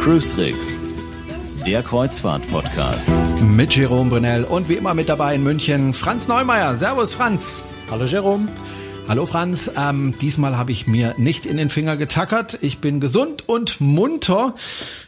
Cruise Tricks, der Kreuzfahrt-Podcast. Mit Jerome Brunel und wie immer mit dabei in München Franz Neumeier. Servus Franz. Hallo Jerome. Hallo Franz, ähm, diesmal habe ich mir nicht in den Finger getackert. Ich bin gesund und munter.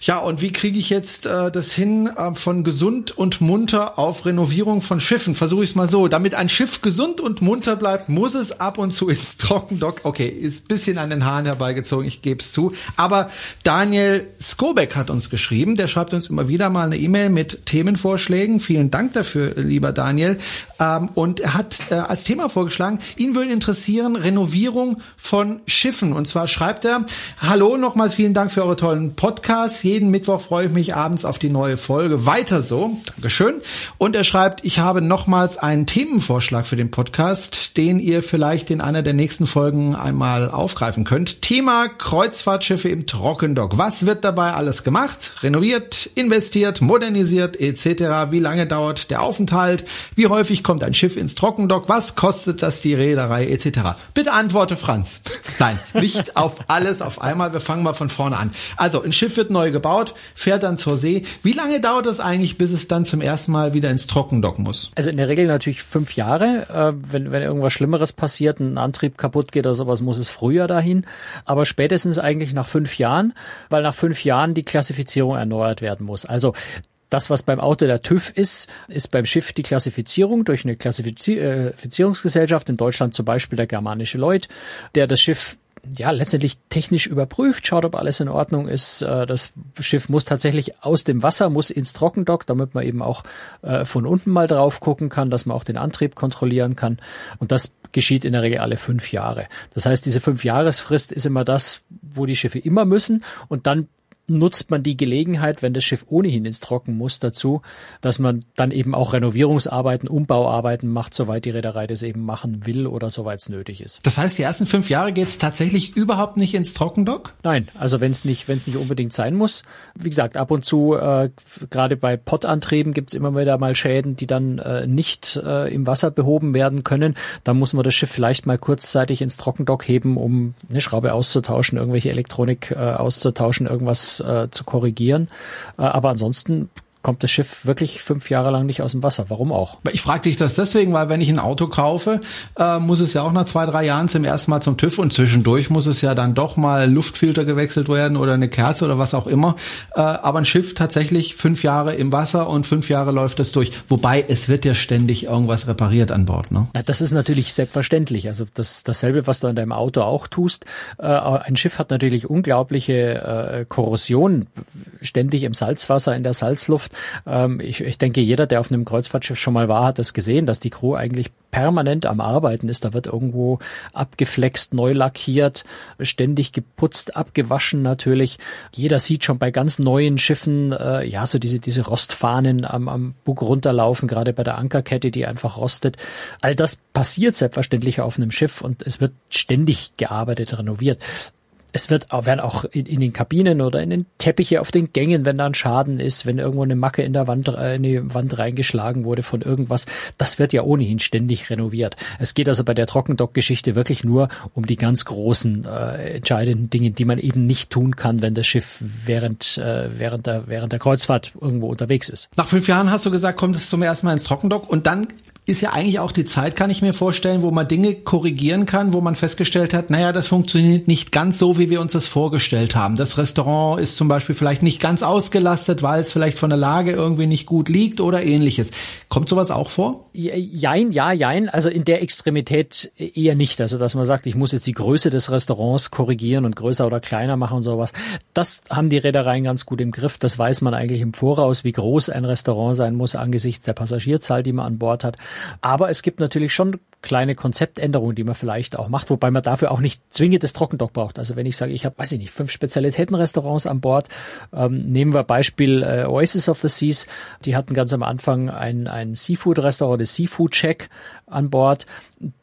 Ja, und wie kriege ich jetzt äh, das hin äh, von gesund und munter auf Renovierung von Schiffen? Versuche ich es mal so. Damit ein Schiff gesund und munter bleibt, muss es ab und zu ins Trockendock. Okay, ist bisschen an den Haaren herbeigezogen, ich gebe es zu. Aber Daniel Skobek hat uns geschrieben. Der schreibt uns immer wieder mal eine E-Mail mit Themenvorschlägen. Vielen Dank dafür, lieber Daniel. Ähm, und er hat äh, als Thema vorgeschlagen, ihn würde interessieren, Renovierung von Schiffen. Und zwar schreibt er, hallo, nochmals vielen Dank für eure tollen Podcasts. Jeden Mittwoch freue ich mich abends auf die neue Folge. Weiter so. Dankeschön. Und er schreibt, ich habe nochmals einen Themenvorschlag für den Podcast, den ihr vielleicht in einer der nächsten Folgen einmal aufgreifen könnt. Thema Kreuzfahrtschiffe im Trockendock. Was wird dabei alles gemacht? Renoviert, investiert, modernisiert etc. Wie lange dauert der Aufenthalt? Wie häufig kommt ein Schiff ins Trockendock? Was kostet das die Reederei etc.? Bitte antworte Franz. Nein, nicht auf alles auf einmal. Wir fangen mal von vorne an. Also, ein Schiff wird neu gebaut, fährt dann zur See. Wie lange dauert es eigentlich, bis es dann zum ersten Mal wieder ins Trockendock muss? Also in der Regel natürlich fünf Jahre. Äh, wenn, wenn irgendwas Schlimmeres passiert, ein Antrieb kaputt geht oder sowas, muss es früher dahin. Aber spätestens eigentlich nach fünf Jahren, weil nach fünf Jahren die Klassifizierung erneuert werden muss. Also das, was beim Auto der TÜV ist, ist beim Schiff die Klassifizierung durch eine Klassifizierungsgesellschaft, in Deutschland zum Beispiel der germanische Lloyd, der das Schiff ja, letztendlich technisch überprüft, schaut, ob alles in Ordnung ist. Äh, das Schiff muss tatsächlich aus dem Wasser, muss ins Trockendock, damit man eben auch äh, von unten mal drauf gucken kann, dass man auch den Antrieb kontrollieren kann. Und das geschieht in der Regel alle fünf Jahre. Das heißt, diese fünf Jahresfrist ist immer das, wo die Schiffe immer müssen. Und dann nutzt man die Gelegenheit, wenn das Schiff ohnehin ins Trocken muss, dazu, dass man dann eben auch Renovierungsarbeiten, Umbauarbeiten macht, soweit die Reederei das eben machen will oder soweit es nötig ist. Das heißt, die ersten fünf Jahre geht es tatsächlich überhaupt nicht ins Trockendock? Nein, also wenn es nicht, wenn es nicht unbedingt sein muss. Wie gesagt, ab und zu, äh, gerade bei Pottantrieben gibt es immer wieder mal Schäden, die dann äh, nicht äh, im Wasser behoben werden können. Da muss man das Schiff vielleicht mal kurzzeitig ins Trockendock heben, um eine Schraube auszutauschen, irgendwelche Elektronik äh, auszutauschen, irgendwas äh, zu korrigieren. Äh, aber ansonsten kommt das Schiff wirklich fünf Jahre lang nicht aus dem Wasser. Warum auch? Ich frage dich das deswegen, weil wenn ich ein Auto kaufe, äh, muss es ja auch nach zwei, drei Jahren zum ersten Mal zum TÜV und zwischendurch muss es ja dann doch mal Luftfilter gewechselt werden oder eine Kerze oder was auch immer. Äh, aber ein Schiff tatsächlich fünf Jahre im Wasser und fünf Jahre läuft es durch. Wobei es wird ja ständig irgendwas repariert an Bord. Ne? Ja, das ist natürlich selbstverständlich. Also das dasselbe, was du in deinem Auto auch tust. Äh, ein Schiff hat natürlich unglaubliche äh, Korrosion ständig im Salzwasser, in der Salzluft. Ähm, ich, ich denke, jeder, der auf einem Kreuzfahrtschiff schon mal war, hat das gesehen, dass die Crew eigentlich permanent am Arbeiten ist. Da wird irgendwo abgeflext, neu lackiert, ständig geputzt, abgewaschen natürlich. Jeder sieht schon bei ganz neuen Schiffen, äh, ja, so diese, diese Rostfahnen am, am Bug runterlaufen, gerade bei der Ankerkette, die einfach rostet. All das passiert selbstverständlich auf einem Schiff und es wird ständig gearbeitet, renoviert es wird auch, werden auch in, in, den Kabinen oder in den Teppiche auf den Gängen, wenn da ein Schaden ist, wenn irgendwo eine Macke in der Wand, äh, in die Wand reingeschlagen wurde von irgendwas, das wird ja ohnehin ständig renoviert. Es geht also bei der Trockendock-Geschichte wirklich nur um die ganz großen äh, entscheidenden Dinge, die man eben nicht tun kann, wenn das Schiff während äh, während der während der Kreuzfahrt irgendwo unterwegs ist. Nach fünf Jahren hast du gesagt, kommt es zum ersten Mal ins Trockendock und dann ist ja eigentlich auch die Zeit, kann ich mir vorstellen, wo man Dinge korrigieren kann, wo man festgestellt hat, naja, das funktioniert nicht ganz so, wie wir uns das vorgestellt haben. Das Restaurant ist zum Beispiel vielleicht nicht ganz ausgelastet, weil es vielleicht von der Lage irgendwie nicht gut liegt oder ähnliches. Kommt sowas auch vor? Jein, ja, jein. Also in der Extremität eher nicht. Also dass man sagt, ich muss jetzt die Größe des Restaurants korrigieren und größer oder kleiner machen und sowas. Das haben die Reedereien ganz gut im Griff. Das weiß man eigentlich im Voraus, wie groß ein Restaurant sein muss angesichts der Passagierzahl, die man an Bord hat. Aber es gibt natürlich schon kleine Konzeptänderungen, die man vielleicht auch macht, wobei man dafür auch nicht zwingend das Trockendock braucht. Also wenn ich sage, ich habe, weiß ich nicht, fünf Spezialitätenrestaurants an Bord, ähm, nehmen wir Beispiel äh, Oasis of the Seas, die hatten ganz am Anfang ein, ein Seafood-Restaurant, das Seafood Check an Bord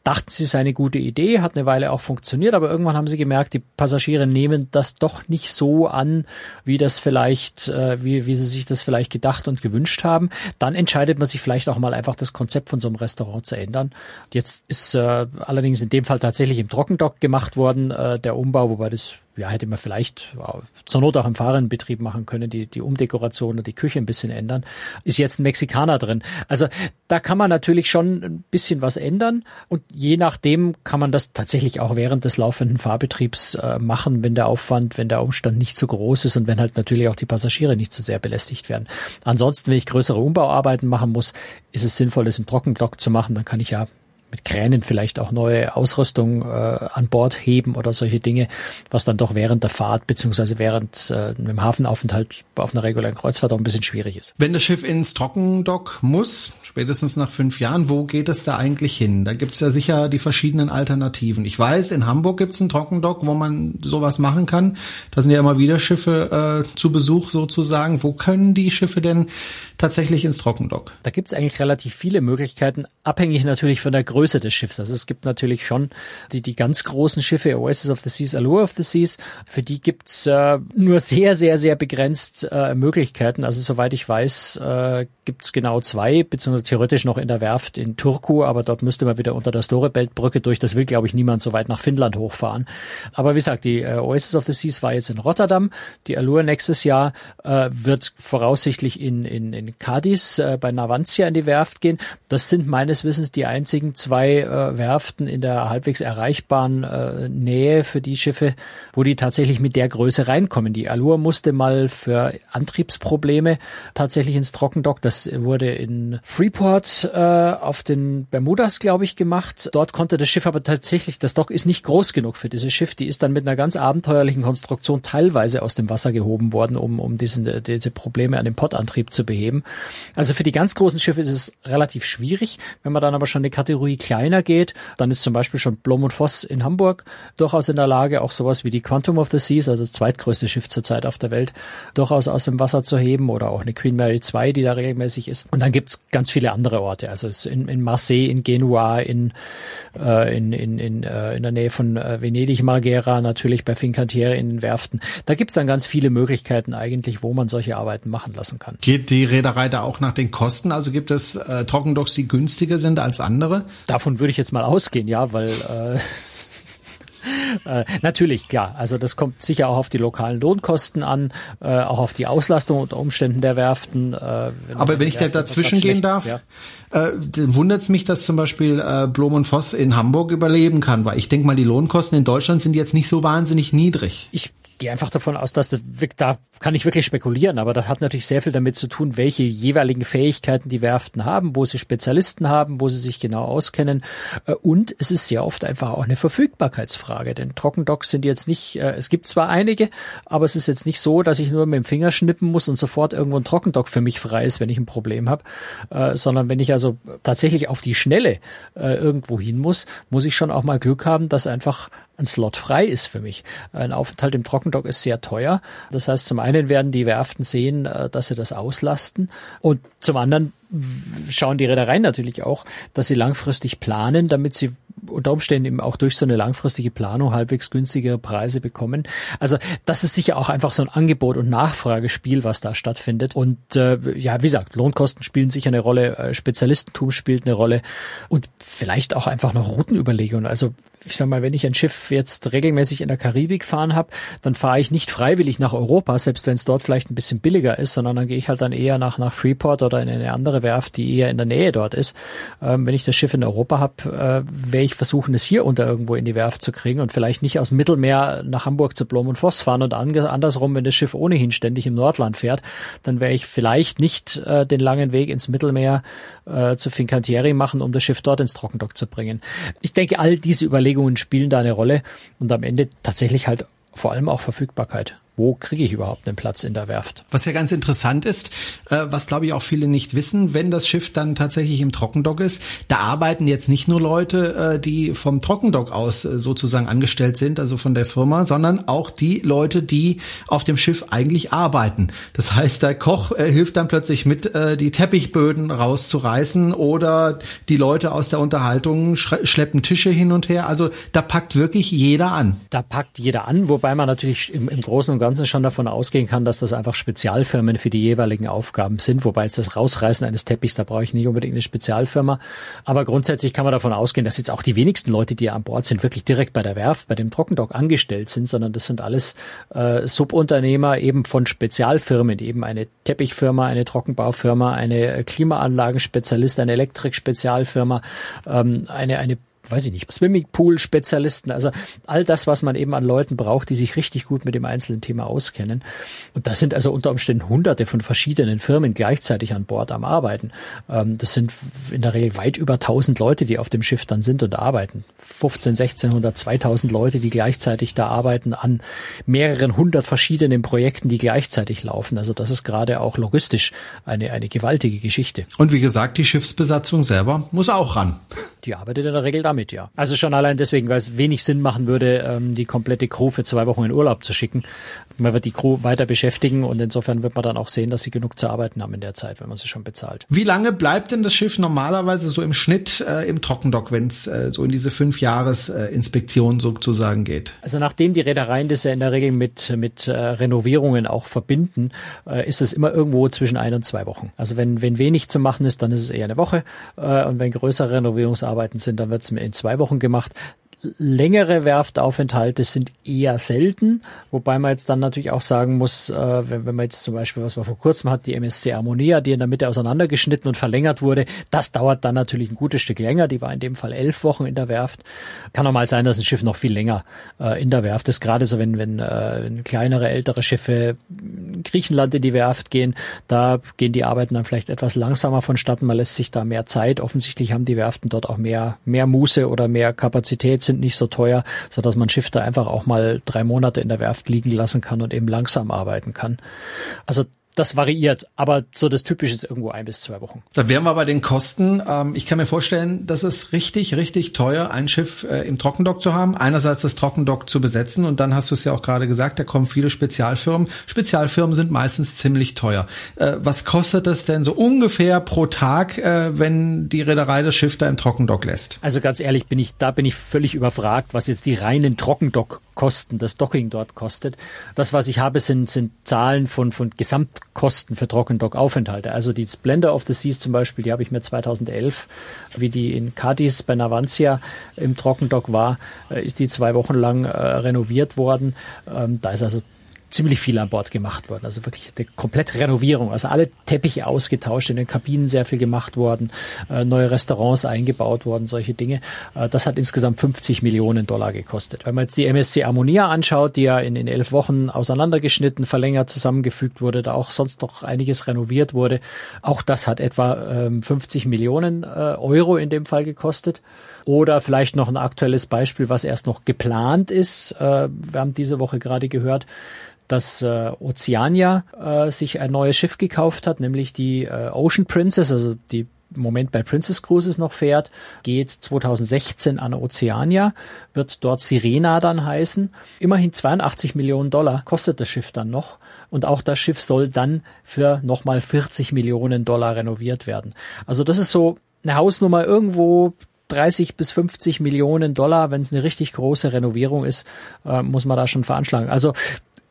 dachten sie, sei eine gute Idee, hat eine Weile auch funktioniert, aber irgendwann haben sie gemerkt, die Passagiere nehmen das doch nicht so an, wie das vielleicht, äh, wie, wie sie sich das vielleicht gedacht und gewünscht haben. Dann entscheidet man sich vielleicht auch mal einfach das Konzept von so einem Restaurant zu ändern. Jetzt ist äh, allerdings in dem Fall tatsächlich im Trockendock gemacht worden, äh, der Umbau, wobei das ja, hätte man vielleicht zur Not auch im Fahrerinnenbetrieb machen können, die, die Umdekoration und die Küche ein bisschen ändern. Ist jetzt ein Mexikaner drin. Also da kann man natürlich schon ein bisschen was ändern und je nachdem kann man das tatsächlich auch während des laufenden Fahrbetriebs äh, machen, wenn der Aufwand, wenn der Umstand nicht zu groß ist und wenn halt natürlich auch die Passagiere nicht zu sehr belästigt werden. Ansonsten, wenn ich größere Umbauarbeiten machen muss, ist es sinnvoll, das im Trockenblock zu machen. Dann kann ich ja mit Kränen vielleicht auch neue Ausrüstung äh, an Bord heben oder solche Dinge, was dann doch während der Fahrt beziehungsweise während äh, einem Hafenaufenthalt auf einer regulären Kreuzfahrt auch ein bisschen schwierig ist. Wenn das Schiff ins Trockendock muss, spätestens nach fünf Jahren, wo geht es da eigentlich hin? Da gibt's ja sicher die verschiedenen Alternativen. Ich weiß, in Hamburg gibt's ein Trockendock, wo man sowas machen kann. Da sind ja immer wieder Schiffe äh, zu Besuch sozusagen. Wo können die Schiffe denn tatsächlich ins Trockendock? Da gibt's eigentlich relativ viele Möglichkeiten, abhängig natürlich von der Größe Größe des Schiffs. Also es gibt natürlich schon die, die ganz großen Schiffe, Oasis of the Seas, Allure of the Seas, für die gibt's äh, nur sehr, sehr, sehr begrenzt äh, Möglichkeiten. Also soweit ich weiß, äh, gibt's genau zwei, beziehungsweise theoretisch noch in der Werft in Turku, aber dort müsste man wieder unter der Storebeltbrücke durch. Das will, glaube ich, niemand so weit nach Finnland hochfahren. Aber wie gesagt, die äh, Oasis of the Seas war jetzt in Rotterdam. Die Allure nächstes Jahr äh, wird voraussichtlich in, in, in Cadiz äh, bei Navantia in die Werft gehen. Das sind meines Wissens die einzigen zwei zwei äh, Werften in der halbwegs erreichbaren äh, Nähe für die Schiffe, wo die tatsächlich mit der Größe reinkommen. Die Allure musste mal für Antriebsprobleme tatsächlich ins Trockendock. Das wurde in Freeport äh, auf den Bermudas, glaube ich, gemacht. Dort konnte das Schiff aber tatsächlich, das Dock ist nicht groß genug für dieses Schiff. Die ist dann mit einer ganz abenteuerlichen Konstruktion teilweise aus dem Wasser gehoben worden, um, um diesen, diese Probleme an dem Pottantrieb zu beheben. Also für die ganz großen Schiffe ist es relativ schwierig. Wenn man dann aber schon eine Kategorie kleiner geht, dann ist zum Beispiel schon Blom und Voss in Hamburg durchaus in der Lage, auch sowas wie die Quantum of the Seas, also das zweitgrößte Schiff zurzeit auf der Welt, durchaus aus dem Wasser zu heben oder auch eine Queen Mary 2, die da regelmäßig ist. Und dann gibt's ganz viele andere Orte, also in, in Marseille, in Genua, in, äh, in, in, in, äh, in der Nähe von äh, Venedig, Marghera, natürlich bei Fincantieri in den Werften. Da gibt's dann ganz viele Möglichkeiten eigentlich, wo man solche Arbeiten machen lassen kann. Geht die Reederei da auch nach den Kosten? Also gibt es äh, Trockendocks, die günstiger sind als andere? Davon würde ich jetzt mal ausgehen, ja, weil äh, Äh, natürlich, klar. Also das kommt sicher auch auf die lokalen Lohnkosten an, äh, auch auf die Auslastung und Umständen der Werften. Äh, wenn Aber wenn ich da dazwischen gehen darf, ja. äh, wundert es mich, dass zum Beispiel äh, Blom und Voss in Hamburg überleben kann, weil ich denke mal, die Lohnkosten in Deutschland sind jetzt nicht so wahnsinnig niedrig. Ich gehe einfach davon aus, dass das, da kann ich wirklich spekulieren, aber das hat natürlich sehr viel damit zu tun, welche jeweiligen Fähigkeiten die Werften haben, wo sie Spezialisten haben, wo sie sich genau auskennen. Äh, und es ist sehr oft einfach auch eine Verfügbarkeitsfrage, denn Trockendocks sind jetzt nicht, äh, es gibt zwar einige, aber es ist jetzt nicht so, dass ich nur mit dem Finger schnippen muss und sofort irgendwo ein Trockendock für mich frei ist, wenn ich ein Problem habe, äh, sondern wenn ich also tatsächlich auf die Schnelle irgendwo hin muss, muss ich schon auch mal Glück haben, dass einfach ein Slot frei ist für mich. Ein Aufenthalt im Trockendock ist sehr teuer. Das heißt, zum einen werden die Werften sehen, äh, dass sie das auslasten und zum anderen schauen die Reedereien natürlich auch, dass sie langfristig planen, damit sie unter Umständen eben auch durch so eine langfristige Planung halbwegs günstigere Preise bekommen. Also das ist sicher auch einfach so ein Angebot- und Nachfragespiel, was da stattfindet. Und äh, ja, wie gesagt, Lohnkosten spielen sicher eine Rolle, äh, Spezialistentum spielt eine Rolle und vielleicht auch einfach noch Routenüberlegungen. Also ich sag mal, wenn ich ein Schiff jetzt regelmäßig in der Karibik fahren habe, dann fahre ich nicht freiwillig nach Europa, selbst wenn es dort vielleicht ein bisschen billiger ist, sondern dann gehe ich halt dann eher nach, nach Freeport oder in eine andere Werft, die eher in der Nähe dort ist. Ähm, wenn ich das Schiff in Europa habe, äh, werde ich versuchen, es hier unter irgendwo in die Werft zu kriegen und vielleicht nicht aus dem Mittelmeer nach Hamburg zu Blom und Voss fahren und andersrum, wenn das Schiff ohnehin ständig im Nordland fährt, dann werde ich vielleicht nicht äh, den langen Weg ins Mittelmeer äh, zu Fincantieri machen, um das Schiff dort ins Trockendock zu bringen. Ich denke, all diese Überlegungen Überlegungen spielen da eine Rolle und am Ende tatsächlich halt vor allem auch Verfügbarkeit. Wo kriege ich überhaupt einen Platz in der Werft. Was ja ganz interessant ist, äh, was glaube ich auch viele nicht wissen, wenn das Schiff dann tatsächlich im Trockendock ist, da arbeiten jetzt nicht nur Leute, äh, die vom Trockendock aus äh, sozusagen angestellt sind, also von der Firma, sondern auch die Leute, die auf dem Schiff eigentlich arbeiten. Das heißt, der Koch hilft dann plötzlich mit, die Teppichböden rauszureißen oder die Leute aus der Unterhaltung schleppen Tische hin und her. Also da packt wirklich jeder an. Da packt jeder an, wobei man natürlich im, im Großen und Ganzen schon davon ausgehen kann, dass das einfach Spezialfirmen für die jeweiligen Aufgaben sind, wobei jetzt das Rausreißen eines Teppichs, da brauche ich nicht unbedingt eine Spezialfirma. Aber grundsätzlich kann man davon ausgehen, dass jetzt auch die wenigsten Leute, die an Bord sind, wirklich direkt bei der Werft, bei dem Trockendock angestellt sind, sondern das sind alles äh, Subunternehmer eben von Spezialfirmen, eben eine Teppichfirma, eine Trockenbaufirma, eine Klimaanlagenspezialist, eine Elektrikspezialfirma, ähm, eine, eine weiß ich nicht, Swimmingpool-Spezialisten, also all das, was man eben an Leuten braucht, die sich richtig gut mit dem einzelnen Thema auskennen. Und das sind also unter Umständen hunderte von verschiedenen Firmen gleichzeitig an Bord am Arbeiten. Ähm, das sind in der Regel weit über 1000 Leute, die auf dem Schiff dann sind und arbeiten. 15, 1600, 2000 Leute, die gleichzeitig da arbeiten an mehreren hundert verschiedenen Projekten, die gleichzeitig laufen. Also das ist gerade auch logistisch eine, eine gewaltige Geschichte. Und wie gesagt, die Schiffsbesatzung selber muss auch ran. Die arbeitet in der Regel damit, ja. Also schon allein deswegen, weil es wenig Sinn machen würde, ähm, die komplette Crew für zwei Wochen in Urlaub zu schicken. Man wird die Crew weiter beschäftigen und insofern wird man dann auch sehen, dass sie genug zu arbeiten haben in der Zeit, wenn man sie schon bezahlt. Wie lange bleibt denn das Schiff normalerweise so im Schnitt äh, im Trockendock, wenn es äh, so in diese fünf Jahresinspektion äh, sozusagen geht? Also nachdem die Reedereien das ja in der Regel mit, mit äh, Renovierungen auch verbinden, äh, ist es immer irgendwo zwischen ein und zwei Wochen. Also wenn, wenn wenig zu machen ist, dann ist es eher eine Woche äh, und wenn größere Renovierungsarbeiten sind, dann wird es in zwei Wochen gemacht längere Werftaufenthalte sind eher selten, wobei man jetzt dann natürlich auch sagen muss, äh, wenn, wenn man jetzt zum Beispiel, was man vor kurzem hat, die MSC Harmonia, die in der Mitte auseinandergeschnitten und verlängert wurde, das dauert dann natürlich ein gutes Stück länger. Die war in dem Fall elf Wochen in der Werft. Kann auch mal sein, dass ein Schiff noch viel länger äh, in der Werft ist. Gerade so, wenn, wenn, äh, kleinere, ältere Schiffe in Griechenland in die Werft gehen, da gehen die Arbeiten dann vielleicht etwas langsamer vonstatten. Man lässt sich da mehr Zeit. Offensichtlich haben die Werften dort auch mehr, mehr Muße oder mehr Kapazität sind nicht so teuer, so dass man Schiff da einfach auch mal drei Monate in der Werft liegen lassen kann und eben langsam arbeiten kann. Also das variiert, aber so das Typische ist irgendwo ein bis zwei Wochen. Da wären wir bei den Kosten. Ähm, ich kann mir vorstellen, das ist richtig, richtig teuer, ein Schiff äh, im Trockendock zu haben. Einerseits das Trockendock zu besetzen und dann hast du es ja auch gerade gesagt, da kommen viele Spezialfirmen. Spezialfirmen sind meistens ziemlich teuer. Äh, was kostet das denn so ungefähr pro Tag, äh, wenn die Reederei das Schiff da im Trockendock lässt? Also ganz ehrlich bin ich, da bin ich völlig überfragt, was jetzt die reinen Trockendock Kosten, das Docking dort kostet. Das, was ich habe, sind, sind Zahlen von, von Gesamtkosten für Trockendockaufenthalte. Also die Splendor of the Seas zum Beispiel, die habe ich mir 2011, wie die in Cadiz bei Navantia im Trockendock war, äh, ist die zwei Wochen lang äh, renoviert worden. Ähm, da ist also ziemlich viel an Bord gemacht worden. Also wirklich eine komplette Renovierung. Also alle Teppiche ausgetauscht, in den Kabinen sehr viel gemacht worden, äh, neue Restaurants eingebaut worden, solche Dinge. Äh, das hat insgesamt 50 Millionen Dollar gekostet. Wenn man jetzt die MSC Ammonia anschaut, die ja in, in elf Wochen auseinandergeschnitten, verlängert, zusammengefügt wurde, da auch sonst noch einiges renoviert wurde, auch das hat etwa ähm, 50 Millionen äh, Euro in dem Fall gekostet. Oder vielleicht noch ein aktuelles Beispiel, was erst noch geplant ist. Wir haben diese Woche gerade gehört, dass äh, Oceania äh, sich ein neues Schiff gekauft hat, nämlich die äh, Ocean Princess, also die im Moment bei Princess Cruises noch fährt, geht 2016 an Oceania, wird dort Sirena dann heißen. Immerhin 82 Millionen Dollar kostet das Schiff dann noch. Und auch das Schiff soll dann für nochmal 40 Millionen Dollar renoviert werden. Also das ist so eine Hausnummer irgendwo 30 bis 50 Millionen Dollar, wenn es eine richtig große Renovierung ist, äh, muss man da schon veranschlagen. Also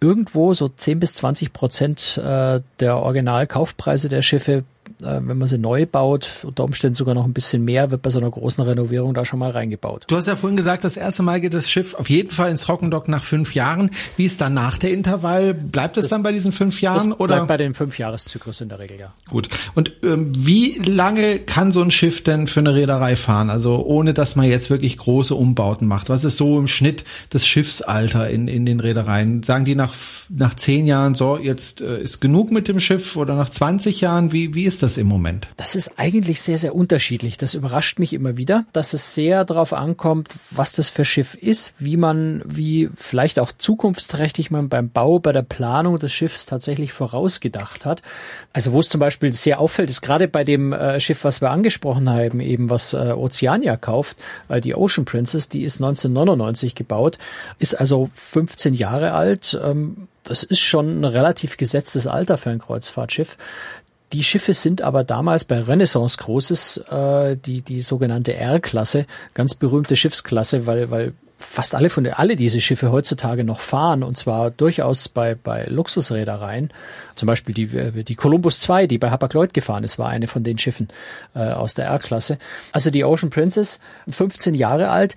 irgendwo so 10 bis 20 Prozent äh, der Originalkaufpreise der Schiffe wenn man sie neu baut, unter Umständen sogar noch ein bisschen mehr, wird bei so einer großen Renovierung da schon mal reingebaut. Du hast ja vorhin gesagt, das erste Mal geht das Schiff auf jeden Fall ins Trockendock nach fünf Jahren. Wie ist dann nach der Intervall? Bleibt es dann bei diesen fünf Jahren? Oder? Bleibt bei dem Fünfjahreszyklus in der Regel, ja. Gut. Und ähm, wie lange kann so ein Schiff denn für eine Reederei fahren? Also ohne, dass man jetzt wirklich große Umbauten macht. Was ist so im Schnitt das Schiffsalter in, in den Reedereien? Sagen die nach, nach zehn Jahren, so, jetzt äh, ist genug mit dem Schiff oder nach 20 Jahren? Wie, wie ist das? Das im Moment? Das ist eigentlich sehr, sehr unterschiedlich. Das überrascht mich immer wieder, dass es sehr darauf ankommt, was das für Schiff ist, wie man, wie vielleicht auch zukunftsträchtig man beim Bau, bei der Planung des Schiffs tatsächlich vorausgedacht hat. Also wo es zum Beispiel sehr auffällt, ist gerade bei dem äh, Schiff, was wir angesprochen haben, eben was äh, Oceania kauft, äh, die Ocean Princess, die ist 1999 gebaut, ist also 15 Jahre alt. Ähm, das ist schon ein relativ gesetztes Alter für ein Kreuzfahrtschiff. Die Schiffe sind aber damals bei Renaissance Großes äh, die die sogenannte R-Klasse, ganz berühmte Schiffsklasse, weil weil fast alle von der, alle diese Schiffe heutzutage noch fahren und zwar durchaus bei bei Luxusreedereien. Zum Beispiel die äh, die Columbus 2, die bei Hapag-Lloyd gefahren ist, war eine von den Schiffen äh, aus der R-Klasse. Also die Ocean Princess, 15 Jahre alt,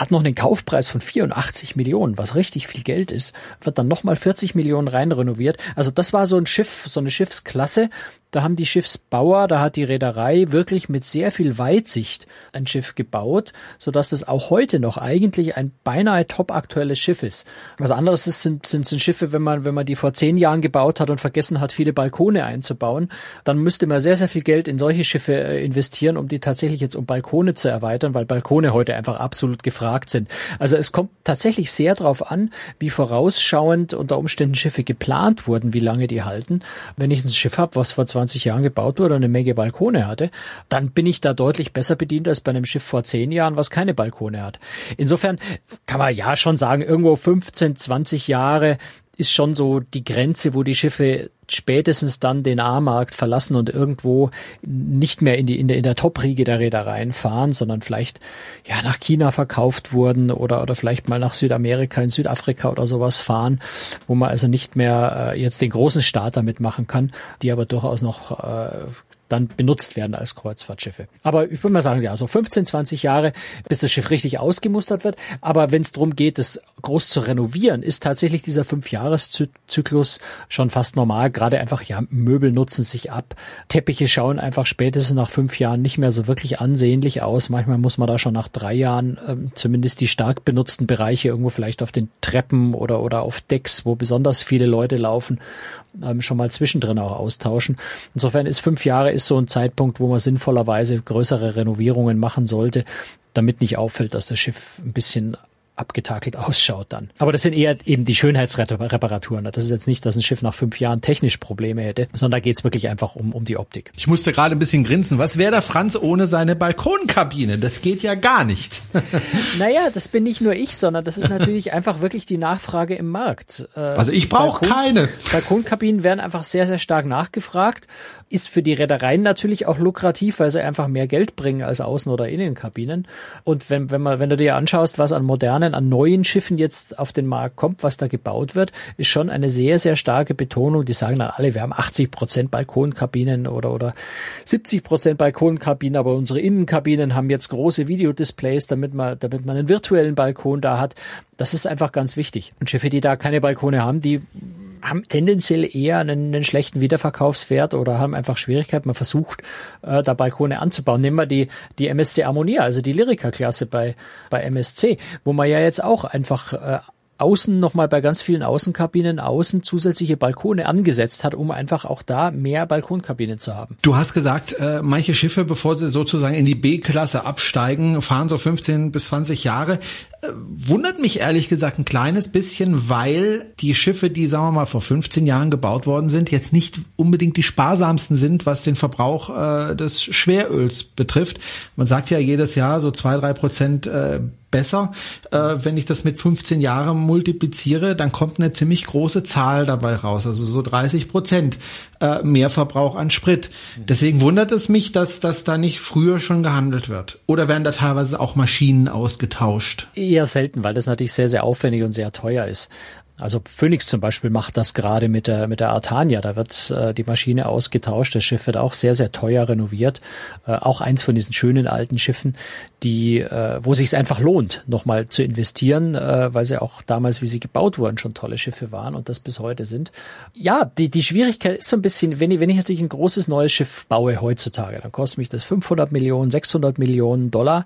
hat noch einen Kaufpreis von 84 Millionen, was richtig viel Geld ist, wird dann nochmal 40 Millionen rein renoviert. Also das war so ein Schiff, so eine Schiffsklasse, da haben die Schiffsbauer, da hat die Reederei wirklich mit sehr viel Weitsicht ein Schiff gebaut, so dass das auch heute noch eigentlich ein beinahe top aktuelles Schiff ist. Was anderes ist, sind, sind, sind Schiffe, wenn man, wenn man die vor zehn Jahren gebaut hat und vergessen hat, viele Balkone einzubauen, dann müsste man sehr, sehr viel Geld in solche Schiffe äh, investieren, um die tatsächlich jetzt um Balkone zu erweitern, weil Balkone heute einfach absolut gefragt sind. Also es kommt tatsächlich sehr darauf an, wie vorausschauend unter Umständen Schiffe geplant wurden, wie lange die halten. Wenn ich ein Schiff habe, was vor 20 20 Jahren gebaut wurde und eine Menge Balkone hatte, dann bin ich da deutlich besser bedient als bei einem Schiff vor 10 Jahren, was keine Balkone hat. Insofern kann man ja schon sagen, irgendwo 15, 20 Jahre ist schon so die Grenze, wo die Schiffe spätestens dann den A-Markt verlassen und irgendwo nicht mehr in die in der, in der Top-Riege der Reedereien fahren, sondern vielleicht ja nach China verkauft wurden oder oder vielleicht mal nach Südamerika, in Südafrika oder sowas fahren, wo man also nicht mehr äh, jetzt den großen Start damit machen kann, die aber durchaus noch äh, dann benutzt werden als Kreuzfahrtschiffe. Aber ich würde mal sagen, ja, so 15, 20 Jahre, bis das Schiff richtig ausgemustert wird. Aber wenn es darum geht, das groß zu renovieren, ist tatsächlich dieser Fünfjahreszyklus schon fast normal. Gerade einfach, ja, Möbel nutzen sich ab. Teppiche schauen einfach spätestens nach fünf Jahren nicht mehr so wirklich ansehnlich aus. Manchmal muss man da schon nach drei Jahren ähm, zumindest die stark benutzten Bereiche irgendwo vielleicht auf den Treppen oder, oder auf Decks, wo besonders viele Leute laufen, ähm, schon mal zwischendrin auch austauschen. Insofern ist fünf Jahre ist so ein Zeitpunkt, wo man sinnvollerweise größere Renovierungen machen sollte, damit nicht auffällt, dass das Schiff ein bisschen abgetakelt ausschaut dann. Aber das sind eher eben die Schönheitsreparaturen. Das ist jetzt nicht, dass ein Schiff nach fünf Jahren technisch Probleme hätte, sondern da geht's wirklich einfach um, um die Optik. Ich musste gerade ein bisschen grinsen. Was wäre der Franz ohne seine Balkonkabine? Das geht ja gar nicht. naja, das bin nicht nur ich, sondern das ist natürlich einfach wirklich die Nachfrage im Markt. Äh, also ich brauche keine. Balkonkabinen werden einfach sehr, sehr stark nachgefragt ist für die Reedereien natürlich auch lukrativ, weil sie einfach mehr Geld bringen als Außen- oder Innenkabinen. Und wenn, wenn man, wenn du dir anschaust, was an modernen, an neuen Schiffen jetzt auf den Markt kommt, was da gebaut wird, ist schon eine sehr, sehr starke Betonung. Die sagen dann alle, wir haben 80 Prozent Balkonkabinen oder, oder 70 Prozent Balkonkabinen, aber unsere Innenkabinen haben jetzt große Videodisplays, damit man, damit man einen virtuellen Balkon da hat. Das ist einfach ganz wichtig. Und Schiffe, die da keine Balkone haben, die haben tendenziell eher einen, einen, schlechten Wiederverkaufswert oder haben einfach Schwierigkeiten. Man versucht, äh, da Balkone anzubauen. Nehmen wir die, die MSC Harmonia, also die Lyrica-Klasse bei, bei MSC, wo man ja jetzt auch einfach äh, außen nochmal bei ganz vielen Außenkabinen außen zusätzliche Balkone angesetzt hat, um einfach auch da mehr Balkonkabinen zu haben. Du hast gesagt, äh, manche Schiffe, bevor sie sozusagen in die B-Klasse absteigen, fahren so 15 bis 20 Jahre. Äh, wundert mich ehrlich gesagt ein kleines bisschen, weil die Schiffe, die sagen wir mal vor 15 Jahren gebaut worden sind, jetzt nicht unbedingt die sparsamsten sind, was den Verbrauch äh, des Schweröls betrifft. Man sagt ja jedes Jahr so zwei, drei Prozent äh, besser. Äh, wenn ich das mit 15 Jahren multipliziere, dann kommt eine ziemlich große Zahl dabei raus, also so 30 Prozent äh, mehr Verbrauch an Sprit. Deswegen wundert es mich, dass das da nicht früher schon gehandelt wird. Oder werden da teilweise auch Maschinen ausgetauscht? Eher selten, weil das natürlich sehr, sehr aufwendig und sehr teuer ist. Also Phoenix zum Beispiel macht das gerade mit der mit der Artania. Da wird äh, die Maschine ausgetauscht. Das Schiff wird auch sehr sehr teuer renoviert. Äh, auch eins von diesen schönen alten Schiffen, die äh, wo sich einfach lohnt, nochmal zu investieren, äh, weil sie auch damals, wie sie gebaut wurden, schon tolle Schiffe waren und das bis heute sind. Ja, die die Schwierigkeit ist so ein bisschen, wenn ich wenn ich natürlich ein großes neues Schiff baue heutzutage, dann kostet mich das 500 Millionen, 600 Millionen Dollar.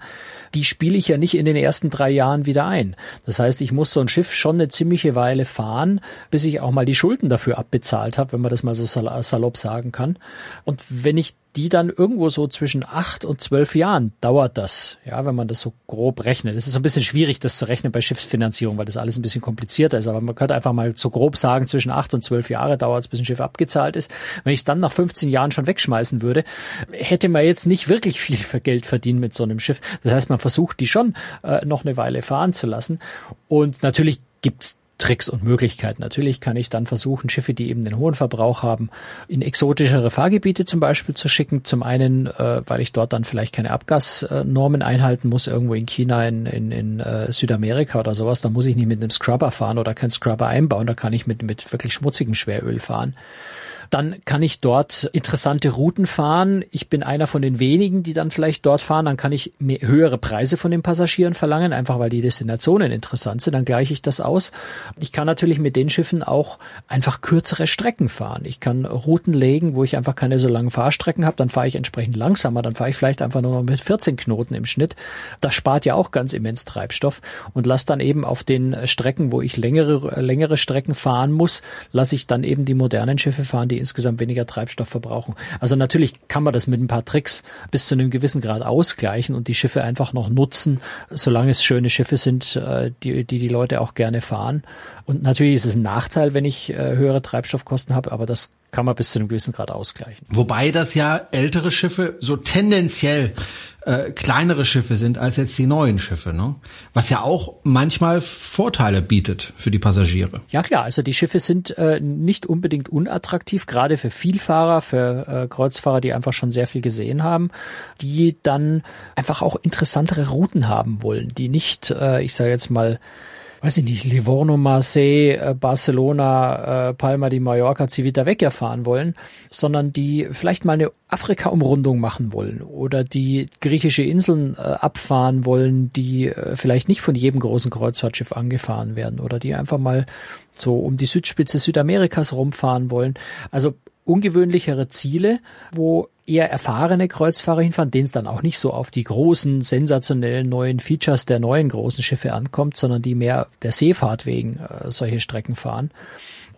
Die spiele ich ja nicht in den ersten drei Jahren wieder ein. Das heißt, ich muss so ein Schiff schon eine ziemliche Weile Weile fahren, bis ich auch mal die Schulden dafür abbezahlt habe, wenn man das mal so salopp sagen kann. Und wenn ich die dann irgendwo so zwischen acht und zwölf Jahren dauert das, ja, wenn man das so grob rechnet. Es ist ein bisschen schwierig, das zu rechnen bei Schiffsfinanzierung, weil das alles ein bisschen komplizierter ist. Aber man könnte einfach mal so grob sagen, zwischen acht und zwölf Jahre dauert es, bis ein Schiff abgezahlt ist. Wenn ich es dann nach 15 Jahren schon wegschmeißen würde, hätte man jetzt nicht wirklich viel Geld verdient mit so einem Schiff. Das heißt, man versucht die schon äh, noch eine Weile fahren zu lassen. Und natürlich gibt's Tricks und Möglichkeiten. Natürlich kann ich dann versuchen, Schiffe, die eben den hohen Verbrauch haben, in exotischere Fahrgebiete zum Beispiel zu schicken. Zum einen, äh, weil ich dort dann vielleicht keine Abgasnormen einhalten muss, irgendwo in China, in, in, in äh, Südamerika oder sowas. Da muss ich nicht mit einem Scrubber fahren oder keinen Scrubber einbauen. Da kann ich mit, mit wirklich schmutzigem Schweröl fahren dann kann ich dort interessante Routen fahren. Ich bin einer von den wenigen, die dann vielleicht dort fahren. Dann kann ich mehr, höhere Preise von den Passagieren verlangen, einfach weil die Destinationen interessant sind. Dann gleiche ich das aus. Ich kann natürlich mit den Schiffen auch einfach kürzere Strecken fahren. Ich kann Routen legen, wo ich einfach keine so langen Fahrstrecken habe. Dann fahre ich entsprechend langsamer. Dann fahre ich vielleicht einfach nur noch mit 14 Knoten im Schnitt. Das spart ja auch ganz immens Treibstoff und lasse dann eben auf den Strecken, wo ich längere, längere Strecken fahren muss, lasse ich dann eben die modernen Schiffe fahren, die insgesamt weniger Treibstoff verbrauchen. Also natürlich kann man das mit ein paar Tricks bis zu einem gewissen Grad ausgleichen und die Schiffe einfach noch nutzen, solange es schöne Schiffe sind, äh, die die, die Leute auch gerne fahren. Und natürlich ist es ein Nachteil, wenn ich äh, höhere Treibstoffkosten habe, aber das kann man bis zu einem gewissen Grad ausgleichen. Wobei das ja ältere Schiffe so tendenziell äh, kleinere Schiffe sind als jetzt die neuen Schiffe, ne? Was ja auch manchmal Vorteile bietet für die Passagiere. Ja klar, also die Schiffe sind äh, nicht unbedingt unattraktiv, gerade für Vielfahrer, für äh, Kreuzfahrer, die einfach schon sehr viel gesehen haben, die dann einfach auch interessantere Routen haben wollen, die nicht, äh, ich sage jetzt mal, weiß ich nicht, Livorno, Marseille, äh, Barcelona, äh, Palma di Mallorca, Civitavecchia fahren wollen, sondern die vielleicht mal eine Afrika-Umrundung machen wollen oder die griechische Inseln äh, abfahren wollen, die vielleicht nicht von jedem großen Kreuzfahrtschiff angefahren werden oder die einfach mal so um die Südspitze Südamerikas rumfahren wollen. Also ungewöhnlichere Ziele, wo eher erfahrene Kreuzfahrer hinfahren, denen es dann auch nicht so auf die großen, sensationellen neuen Features der neuen großen Schiffe ankommt, sondern die mehr der Seefahrt wegen äh, solche Strecken fahren.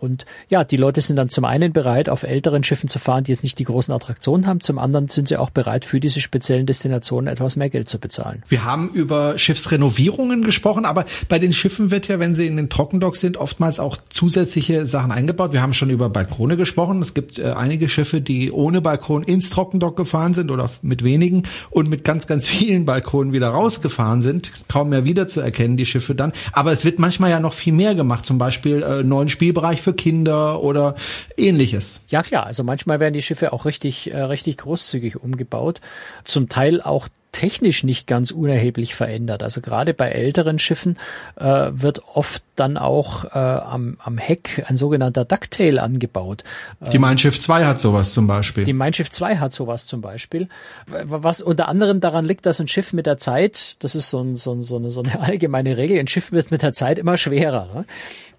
Und ja, die Leute sind dann zum einen bereit, auf älteren Schiffen zu fahren, die jetzt nicht die großen Attraktionen haben, zum anderen sind sie auch bereit, für diese speziellen Destinationen etwas mehr Geld zu bezahlen. Wir haben über Schiffsrenovierungen gesprochen, aber bei den Schiffen wird ja, wenn sie in den Trockendocks sind, oftmals auch zusätzliche Sachen eingebaut. Wir haben schon über Balkone gesprochen. Es gibt äh, einige Schiffe, die ohne Balkon ins Trockendock gefahren sind oder mit wenigen und mit ganz, ganz vielen Balkonen wieder rausgefahren sind. Kaum mehr wiederzuerkennen, die Schiffe dann. Aber es wird manchmal ja noch viel mehr gemacht, zum Beispiel äh, neuen Spielbereich für für Kinder oder ähnliches. Ja klar, also manchmal werden die Schiffe auch richtig, äh, richtig großzügig umgebaut. Zum Teil auch technisch nicht ganz unerheblich verändert. Also gerade bei älteren Schiffen äh, wird oft dann auch äh, am, am Heck ein sogenannter Ducktail angebaut. Die Mein Schiff 2 hat sowas zum Beispiel. Die Mein Schiff 2 hat sowas zum Beispiel. Was unter anderem daran liegt, dass ein Schiff mit der Zeit, das ist so, ein, so, ein, so, eine, so eine allgemeine Regel, ein Schiff wird mit der Zeit immer schwerer. Ne?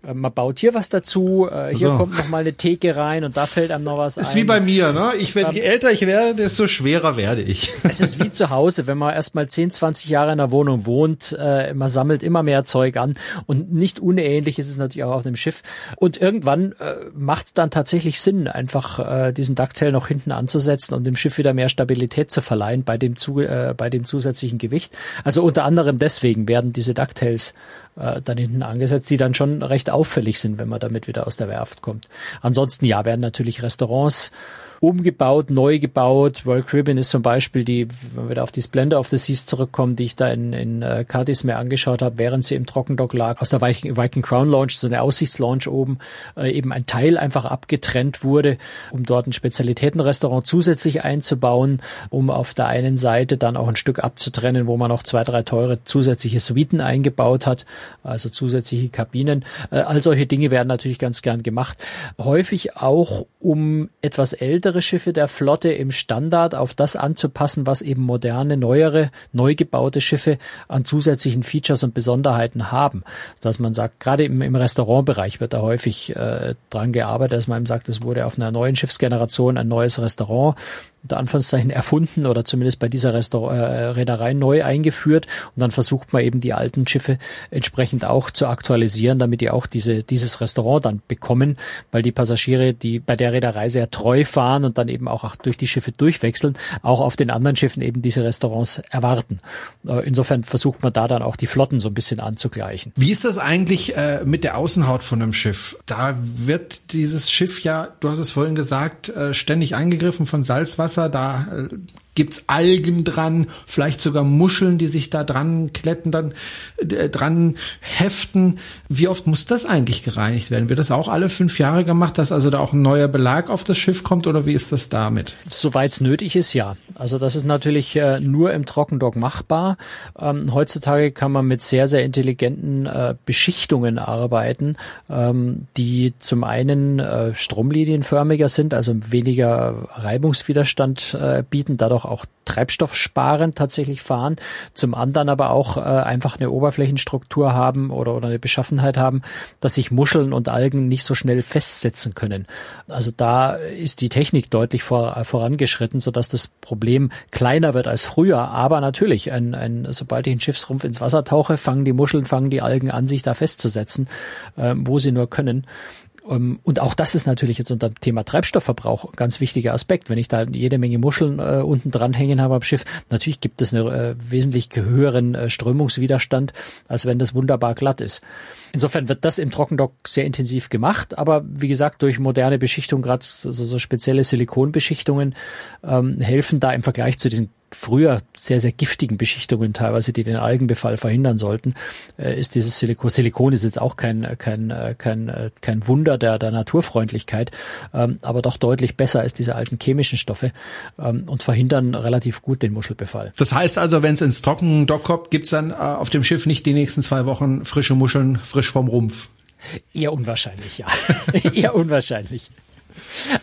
Äh, man baut hier was dazu, äh, hier so. kommt noch mal eine Theke rein und da fällt einem noch was ist ein. Ist wie bei mir, ne? Ich werde, je älter ich werde, desto schwerer werde ich. Es ist wie zu Hause, wenn man erst mal 10, 20 Jahre in einer Wohnung wohnt, äh, man sammelt immer mehr Zeug an und nicht unähnlich ist es natürlich auch auf einem Schiff. Und irgendwann äh, macht es dann tatsächlich Sinn, einfach äh, diesen Ducktail noch hinten anzusetzen und dem Schiff wieder mehr Stabilität zu verleihen bei dem, zu, äh, bei dem zusätzlichen Gewicht. Also unter anderem deswegen werden diese Ducktails äh, dann hinten angesetzt, die dann schon recht auffällig sind, wenn man damit wieder aus der Werft kommt. Ansonsten ja, werden natürlich Restaurants umgebaut, neu gebaut. Royal Caribbean ist zum Beispiel die, wenn wir wieder auf die Splendor of the Seas zurückkommen, die ich da in, in uh, Cadiz mir angeschaut habe, während sie im Trockendock lag, aus der Viking, Viking Crown Launch, so eine Aussichtslaunch oben, äh, eben ein Teil einfach abgetrennt wurde, um dort ein Spezialitätenrestaurant zusätzlich einzubauen, um auf der einen Seite dann auch ein Stück abzutrennen, wo man noch zwei, drei teure zusätzliche Suiten eingebaut hat, also zusätzliche Kabinen. Äh, all solche Dinge werden natürlich ganz gern gemacht. Häufig auch, um etwas ältere ältere Schiffe der Flotte im Standard auf das anzupassen, was eben moderne, neuere, neu gebaute Schiffe an zusätzlichen Features und Besonderheiten haben. Dass man sagt, gerade im, im Restaurantbereich wird da häufig äh, dran gearbeitet, dass man eben sagt, es wurde auf einer neuen Schiffsgeneration ein neues Restaurant unter Anführungszeichen erfunden oder zumindest bei dieser Restaur äh, Reederei neu eingeführt. Und dann versucht man eben die alten Schiffe entsprechend auch zu aktualisieren, damit die auch diese, dieses Restaurant dann bekommen, weil die Passagiere, die bei der Reederei sehr treu fahren und dann eben auch durch die Schiffe durchwechseln, auch auf den anderen Schiffen eben diese Restaurants erwarten. Äh, insofern versucht man da dann auch die Flotten so ein bisschen anzugleichen. Wie ist das eigentlich äh, mit der Außenhaut von einem Schiff? Da wird dieses Schiff ja, du hast es vorhin gesagt, äh, ständig eingegriffen von Salzwasser. Da äh, gibt's Algen dran, vielleicht sogar Muscheln, die sich da dran kletten, dann äh, dran heften. Wie oft muss das eigentlich gereinigt werden? Wird das auch alle fünf Jahre gemacht, dass also da auch ein neuer Belag auf das Schiff kommt oder wie ist das damit? Soweit es nötig ist, ja. Also das ist natürlich äh, nur im Trockendock machbar. Ähm, heutzutage kann man mit sehr, sehr intelligenten äh, Beschichtungen arbeiten, ähm, die zum einen äh, stromlinienförmiger sind, also weniger Reibungswiderstand äh, bieten, dadurch auch, auch treibstoffsparend tatsächlich fahren, zum anderen aber auch äh, einfach eine Oberflächenstruktur haben oder, oder eine Beschaffenheit haben, dass sich Muscheln und Algen nicht so schnell festsetzen können. Also da ist die Technik deutlich vor, äh, vorangeschritten, sodass das Problem kleiner wird als früher. Aber natürlich, ein, ein, sobald ich einen Schiffsrumpf ins Wasser tauche, fangen die Muscheln, fangen die Algen an, sich da festzusetzen, äh, wo sie nur können. Ähm, und auch das ist natürlich jetzt unter dem Thema Treibstoffverbrauch ein ganz wichtiger Aspekt. Wenn ich da jede Menge Muscheln äh, unten dran hängen habe am Schiff, natürlich gibt es einen äh, wesentlich höheren äh, Strömungswiderstand, als wenn das wunderbar glatt ist. Insofern wird das im Trockendock sehr intensiv gemacht, aber wie gesagt, durch moderne Beschichtung, gerade so, so spezielle Silikonbeschichtungen, ähm, helfen da im Vergleich zu diesen früher sehr, sehr giftigen Beschichtungen teilweise, die den Algenbefall verhindern sollten, äh, ist dieses Silikon. Silikon ist jetzt auch kein, kein, äh, kein, äh, kein Wunder der, der Naturfreundlichkeit, ähm, aber doch deutlich besser als diese alten chemischen Stoffe ähm, und verhindern relativ gut den Muschelbefall. Das heißt also, wenn es ins Trockendock kommt, gibt's dann auf dem Schiff nicht die nächsten zwei Wochen frische Muscheln, frisch vom Rumpf. Eher unwahrscheinlich, ja. Eher unwahrscheinlich.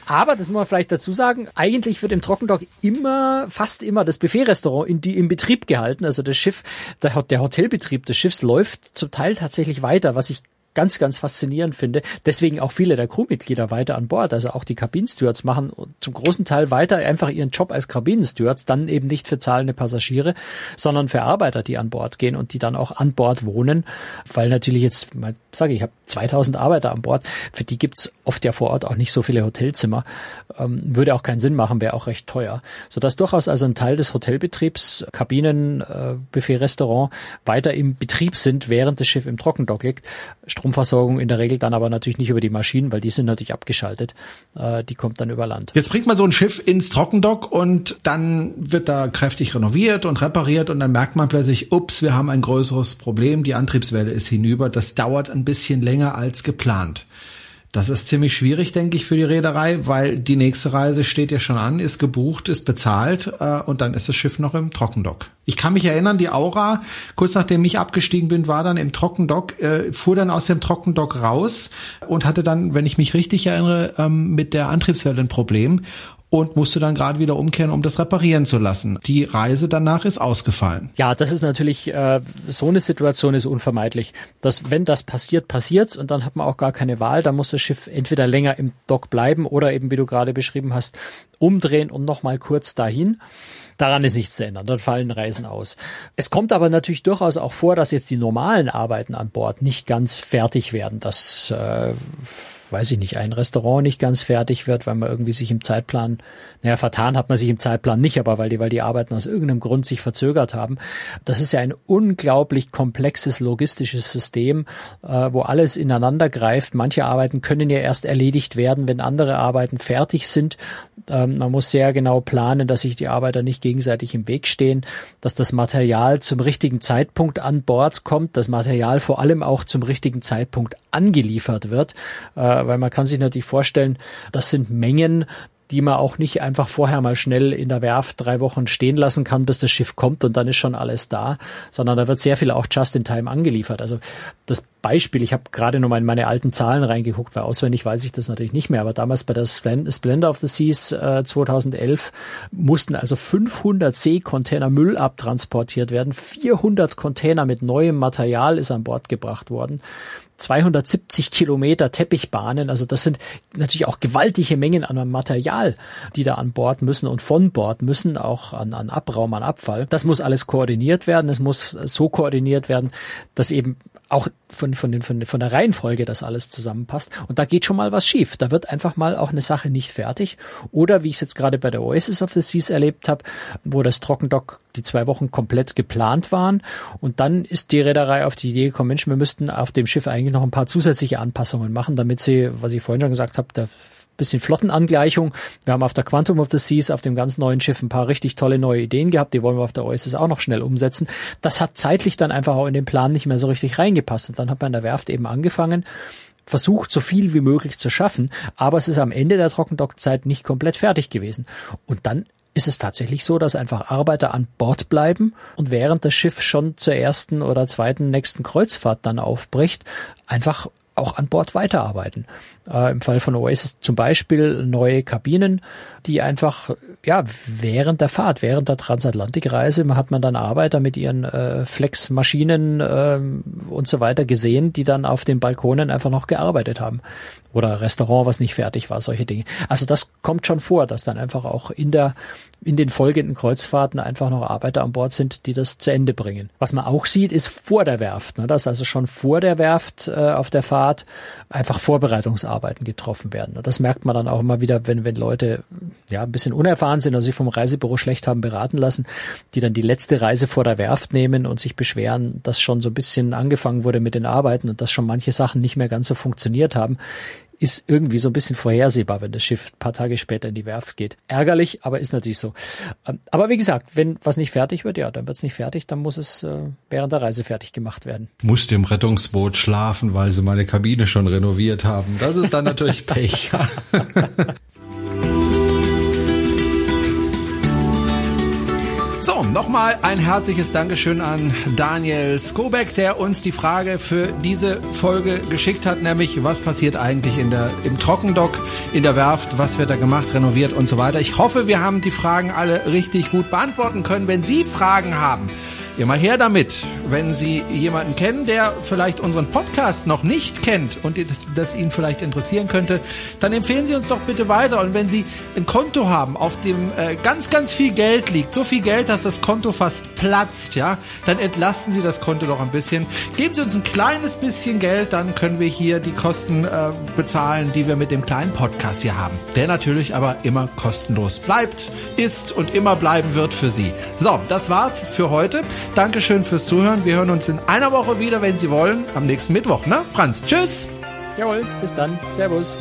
Aber, das muss man vielleicht dazu sagen, eigentlich wird im Trockendock immer, fast immer das Buffet-Restaurant in im Betrieb gehalten. Also das Schiff, der, der Hotelbetrieb des Schiffs läuft zum Teil tatsächlich weiter, was ich ganz, ganz faszinierend finde. Deswegen auch viele der Crewmitglieder weiter an Bord. Also auch die Kabinenstewards machen zum großen Teil weiter einfach ihren Job als Kabinenstewards, dann eben nicht für zahlende Passagiere, sondern für Arbeiter, die an Bord gehen und die dann auch an Bord wohnen. Weil natürlich jetzt, sage ich, habe 2000 Arbeiter an Bord, für die gibt's oft ja vor Ort auch nicht so viele Hotelzimmer. Ähm, würde auch keinen Sinn machen, wäre auch recht teuer. Sodass durchaus also ein Teil des Hotelbetriebs, Kabinen, äh, Buffet, Restaurant weiter im Betrieb sind, während das Schiff im Trockendock liegt. Stromversorgung in der Regel dann aber natürlich nicht über die Maschinen, weil die sind natürlich abgeschaltet. Äh, die kommt dann über Land. Jetzt bringt man so ein Schiff ins Trockendock und dann wird da kräftig renoviert und repariert und dann merkt man plötzlich, ups, wir haben ein größeres Problem, die Antriebswelle ist hinüber. Das dauert ein bisschen länger als geplant. Das ist ziemlich schwierig, denke ich, für die Reederei, weil die nächste Reise steht ja schon an, ist gebucht, ist bezahlt äh, und dann ist das Schiff noch im Trockendock. Ich kann mich erinnern, die Aura, kurz nachdem ich abgestiegen bin, war dann im Trockendock, äh, fuhr dann aus dem Trockendock raus und hatte dann, wenn ich mich richtig erinnere, ähm, mit der Antriebswelle ein Problem und musste dann gerade wieder umkehren, um das reparieren zu lassen. Die Reise danach ist ausgefallen. Ja, das ist natürlich, äh, so eine Situation ist unvermeidlich. Dass, wenn das passiert, passiert's und dann hat man auch gar keine Wahl. Da muss das Schiff entweder länger im Dock bleiben oder eben, wie du gerade beschrieben hast, umdrehen und nochmal kurz dahin. Daran ist nichts zu ändern. Dann fallen Reisen aus. Es kommt aber natürlich durchaus auch vor, dass jetzt die normalen Arbeiten an Bord nicht ganz fertig werden. Das äh, weiß ich nicht, ein Restaurant nicht ganz fertig wird, weil man irgendwie sich im Zeitplan, naja, vertan hat man sich im Zeitplan nicht, aber weil die, weil die Arbeiten aus irgendeinem Grund sich verzögert haben. Das ist ja ein unglaublich komplexes logistisches System, äh, wo alles ineinander greift. Manche Arbeiten können ja erst erledigt werden, wenn andere Arbeiten fertig sind. Ähm, man muss sehr genau planen, dass sich die Arbeiter nicht gegenseitig im Weg stehen, dass das Material zum richtigen Zeitpunkt an Bord kommt, das Material vor allem auch zum richtigen Zeitpunkt angeliefert wird, äh, weil man kann sich natürlich vorstellen, das sind Mengen, die man auch nicht einfach vorher mal schnell in der Werft drei Wochen stehen lassen kann, bis das Schiff kommt und dann ist schon alles da, sondern da wird sehr viel auch just in time angeliefert. Also das Beispiel, ich habe gerade noch mal in meine alten Zahlen reingeguckt, weil auswendig weiß ich das natürlich nicht mehr, aber damals bei der Splendor of the Seas äh, 2011 mussten also 500 Seekontainer Müll abtransportiert werden, 400 Container mit neuem Material ist an Bord gebracht worden. 270 Kilometer Teppichbahnen. Also das sind natürlich auch gewaltige Mengen an Material, die da an Bord müssen und von Bord müssen, auch an, an Abraum, an Abfall. Das muss alles koordiniert werden. Es muss so koordiniert werden, dass eben auch von, von, den, von, von der Reihenfolge das alles zusammenpasst. Und da geht schon mal was schief. Da wird einfach mal auch eine Sache nicht fertig. Oder wie ich es jetzt gerade bei der Oasis of the Seas erlebt habe, wo das Trockendock die zwei Wochen komplett geplant waren. Und dann ist die Reederei auf die Idee gekommen, Mensch, wir müssten auf dem Schiff eigentlich noch ein paar zusätzliche Anpassungen machen, damit sie, was ich vorhin schon gesagt habe, bisschen Flottenangleichung. Wir haben auf der Quantum of the Seas auf dem ganz neuen Schiff ein paar richtig tolle neue Ideen gehabt. Die wollen wir auf der Oasis auch noch schnell umsetzen. Das hat zeitlich dann einfach auch in den Plan nicht mehr so richtig reingepasst. Und dann hat man in der Werft eben angefangen, versucht, so viel wie möglich zu schaffen, aber es ist am Ende der Trockendockzeit nicht komplett fertig gewesen. Und dann ist es tatsächlich so, dass einfach Arbeiter an Bord bleiben und während das Schiff schon zur ersten oder zweiten nächsten Kreuzfahrt dann aufbricht, einfach auch an Bord weiterarbeiten. Äh, Im Fall von Oasis zum Beispiel neue Kabinen, die einfach ja während der Fahrt, während der Transatlantikreise hat man dann Arbeiter mit ihren äh, Flex-Maschinen äh, und so weiter gesehen, die dann auf den Balkonen einfach noch gearbeitet haben oder Restaurant, was nicht fertig war, solche Dinge. Also das kommt schon vor, dass dann einfach auch in der in den folgenden Kreuzfahrten einfach noch Arbeiter an Bord sind, die das zu Ende bringen. Was man auch sieht, ist vor der Werft, ne, dass also schon vor der Werft äh, auf der Fahrt einfach Vorbereitungsarbeiten getroffen werden. Das merkt man dann auch immer wieder, wenn, wenn Leute ja ein bisschen unerfahren sind oder sich vom Reisebüro schlecht haben beraten lassen, die dann die letzte Reise vor der Werft nehmen und sich beschweren, dass schon so ein bisschen angefangen wurde mit den Arbeiten und dass schon manche Sachen nicht mehr ganz so funktioniert haben ist irgendwie so ein bisschen vorhersehbar, wenn das Schiff paar Tage später in die Werft geht. Ärgerlich, aber ist natürlich so. Ähm, aber wie gesagt, wenn was nicht fertig wird, ja, dann wird es nicht fertig, dann muss es äh, während der Reise fertig gemacht werden. Musste im Rettungsboot schlafen, weil sie meine Kabine schon renoviert haben. Das ist dann natürlich Pech. So, nochmal ein herzliches Dankeschön an Daniel Skobek, der uns die Frage für diese Folge geschickt hat, nämlich was passiert eigentlich in der, im Trockendock, in der Werft, was wird da gemacht, renoviert und so weiter. Ich hoffe, wir haben die Fragen alle richtig gut beantworten können. Wenn Sie Fragen haben, Immer her damit. Wenn Sie jemanden kennen, der vielleicht unseren Podcast noch nicht kennt und das ihn vielleicht interessieren könnte, dann empfehlen Sie uns doch bitte weiter. Und wenn Sie ein Konto haben, auf dem äh, ganz, ganz viel Geld liegt, so viel Geld, dass das Konto fast platzt, ja, dann entlasten Sie das Konto doch ein bisschen. Geben Sie uns ein kleines bisschen Geld, dann können wir hier die Kosten äh, bezahlen, die wir mit dem kleinen Podcast hier haben. Der natürlich aber immer kostenlos bleibt, ist und immer bleiben wird für Sie. So, das war's für heute. Dankeschön fürs Zuhören. Wir hören uns in einer Woche wieder, wenn Sie wollen, am nächsten Mittwoch. Ne, Franz? Tschüss. Jawohl, bis dann. Servus.